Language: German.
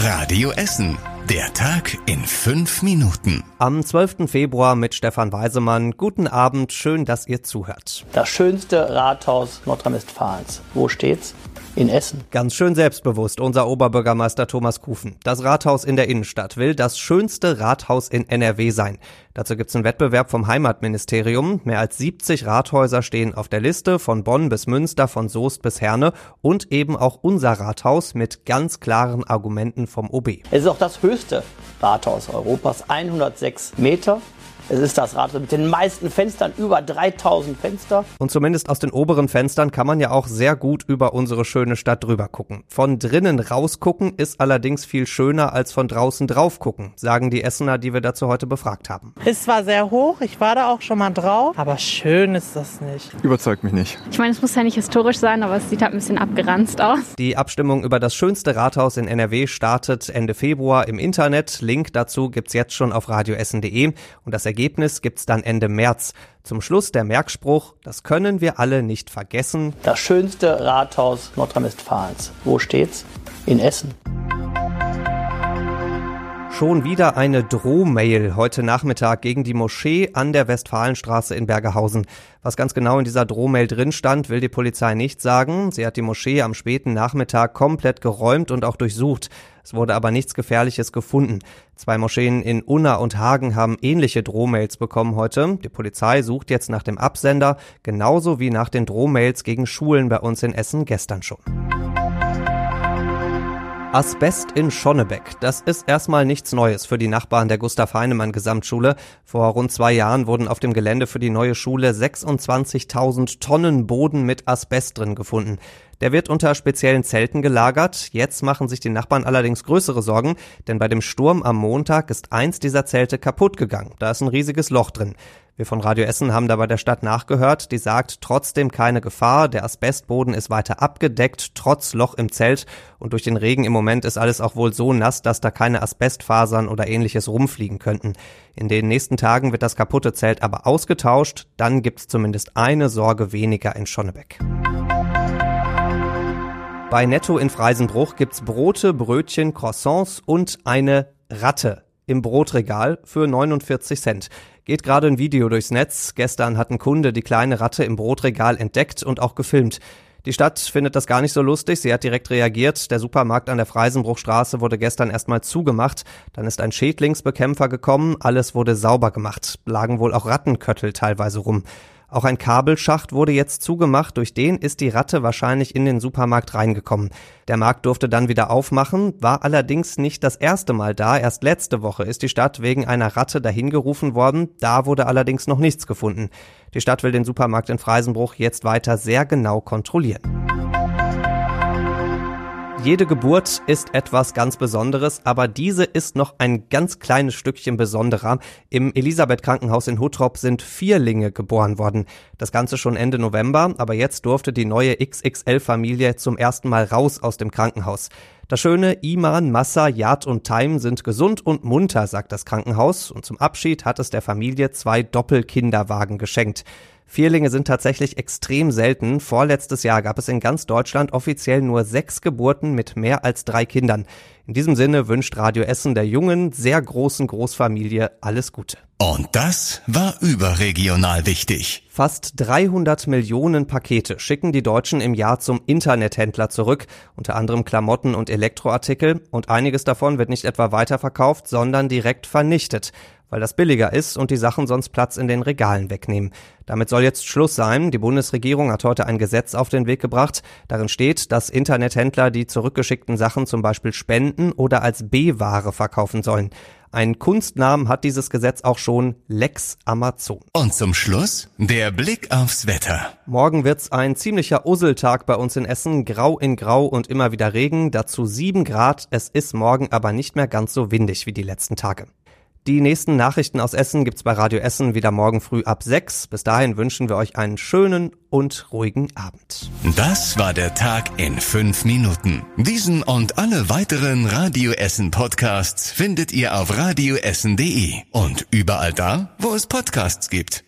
Radio Essen. Der Tag in fünf Minuten. Am 12. Februar mit Stefan Weisemann. Guten Abend, schön, dass ihr zuhört. Das schönste Rathaus Nordrhein-Westfalens. Wo steht's? in Essen. Ganz schön selbstbewusst, unser Oberbürgermeister Thomas Kufen. Das Rathaus in der Innenstadt will das schönste Rathaus in NRW sein. Dazu gibt's einen Wettbewerb vom Heimatministerium. Mehr als 70 Rathäuser stehen auf der Liste, von Bonn bis Münster, von Soest bis Herne und eben auch unser Rathaus mit ganz klaren Argumenten vom OB. Es ist auch das höchste Rathaus Europas, 106 Meter. Es ist das Rathaus mit den meisten Fenstern, über 3000 Fenster. Und zumindest aus den oberen Fenstern kann man ja auch sehr gut über unsere schöne Stadt drüber gucken. Von drinnen rausgucken ist allerdings viel schöner als von draußen drauf gucken, sagen die Essener, die wir dazu heute befragt haben. Ist zwar sehr hoch, ich war da auch schon mal drauf, aber schön ist das nicht. Überzeugt mich nicht. Ich meine, es muss ja nicht historisch sein, aber es sieht halt ein bisschen abgeranzt aus. Die Abstimmung über das schönste Rathaus in NRW startet Ende Februar im Internet. Link dazu gibt's jetzt schon auf radioessen.de und das Ergebnis Ergebnis gibt's dann Ende März. Zum Schluss der Merkspruch, das können wir alle nicht vergessen. Das schönste Rathaus Nordrhein-Westfalens. Wo steht's? In Essen. Schon wieder eine Drohmail heute Nachmittag gegen die Moschee an der Westfalenstraße in Bergehausen. Was ganz genau in dieser Drohmail drin stand, will die Polizei nicht sagen. Sie hat die Moschee am späten Nachmittag komplett geräumt und auch durchsucht. Es wurde aber nichts Gefährliches gefunden. Zwei Moscheen in Unna und Hagen haben ähnliche Drohmails bekommen heute. Die Polizei sucht jetzt nach dem Absender, genauso wie nach den Drohmails gegen Schulen bei uns in Essen gestern schon. Asbest in Schonnebeck. Das ist erstmal nichts Neues für die Nachbarn der Gustav Heinemann Gesamtschule. Vor rund zwei Jahren wurden auf dem Gelände für die neue Schule 26.000 Tonnen Boden mit Asbest drin gefunden. Der wird unter speziellen Zelten gelagert. Jetzt machen sich die Nachbarn allerdings größere Sorgen, denn bei dem Sturm am Montag ist eins dieser Zelte kaputt gegangen. Da ist ein riesiges Loch drin. Wir von Radio Essen haben da bei der Stadt nachgehört. Die sagt trotzdem keine Gefahr. Der Asbestboden ist weiter abgedeckt, trotz Loch im Zelt. Und durch den Regen im Moment ist alles auch wohl so nass, dass da keine Asbestfasern oder ähnliches rumfliegen könnten. In den nächsten Tagen wird das kaputte Zelt aber ausgetauscht. Dann gibt's zumindest eine Sorge weniger in Schonnebeck. Bei Netto in Freisenbruch gibt's Brote, Brötchen, Croissants und eine Ratte im Brotregal für 49 Cent. Geht gerade ein Video durchs Netz. Gestern hat ein Kunde die kleine Ratte im Brotregal entdeckt und auch gefilmt. Die Stadt findet das gar nicht so lustig. Sie hat direkt reagiert. Der Supermarkt an der Freisenbruchstraße wurde gestern erstmal zugemacht. Dann ist ein Schädlingsbekämpfer gekommen. Alles wurde sauber gemacht. Lagen wohl auch Rattenköttel teilweise rum. Auch ein Kabelschacht wurde jetzt zugemacht, durch den ist die Ratte wahrscheinlich in den Supermarkt reingekommen. Der Markt durfte dann wieder aufmachen, war allerdings nicht das erste Mal da. Erst letzte Woche ist die Stadt wegen einer Ratte dahin gerufen worden, da wurde allerdings noch nichts gefunden. Die Stadt will den Supermarkt in Freisenbruch jetzt weiter sehr genau kontrollieren. Jede Geburt ist etwas ganz Besonderes, aber diese ist noch ein ganz kleines Stückchen besonderer. Im Elisabeth Krankenhaus in Huttrop sind Vierlinge geboren worden. Das Ganze schon Ende November, aber jetzt durfte die neue XXL-Familie zum ersten Mal raus aus dem Krankenhaus. Das schöne Iman, Massa, Yad und Time sind gesund und munter, sagt das Krankenhaus, und zum Abschied hat es der Familie zwei Doppelkinderwagen geschenkt. Vierlinge sind tatsächlich extrem selten. Vorletztes Jahr gab es in ganz Deutschland offiziell nur sechs Geburten mit mehr als drei Kindern. In diesem Sinne wünscht Radio Essen der jungen, sehr großen Großfamilie alles Gute. Und das war überregional wichtig. Fast 300 Millionen Pakete schicken die Deutschen im Jahr zum Internethändler zurück, unter anderem Klamotten und Elektroartikel, und einiges davon wird nicht etwa weiterverkauft, sondern direkt vernichtet weil das billiger ist und die Sachen sonst Platz in den Regalen wegnehmen. Damit soll jetzt Schluss sein. Die Bundesregierung hat heute ein Gesetz auf den Weg gebracht. Darin steht, dass Internethändler die zurückgeschickten Sachen zum Beispiel spenden oder als B-Ware verkaufen sollen. Ein Kunstnamen hat dieses Gesetz auch schon Lex Amazon. Und zum Schluss der Blick aufs Wetter. Morgen wird's ein ziemlicher Usseltag bei uns in Essen. Grau in Grau und immer wieder Regen. Dazu sieben Grad. Es ist morgen aber nicht mehr ganz so windig wie die letzten Tage. Die nächsten Nachrichten aus Essen gibt's bei Radio Essen wieder morgen früh ab 6. Bis dahin wünschen wir euch einen schönen und ruhigen Abend. Das war der Tag in fünf Minuten. Diesen und alle weiteren Radio Essen Podcasts findet ihr auf radioessen.de und überall da, wo es Podcasts gibt.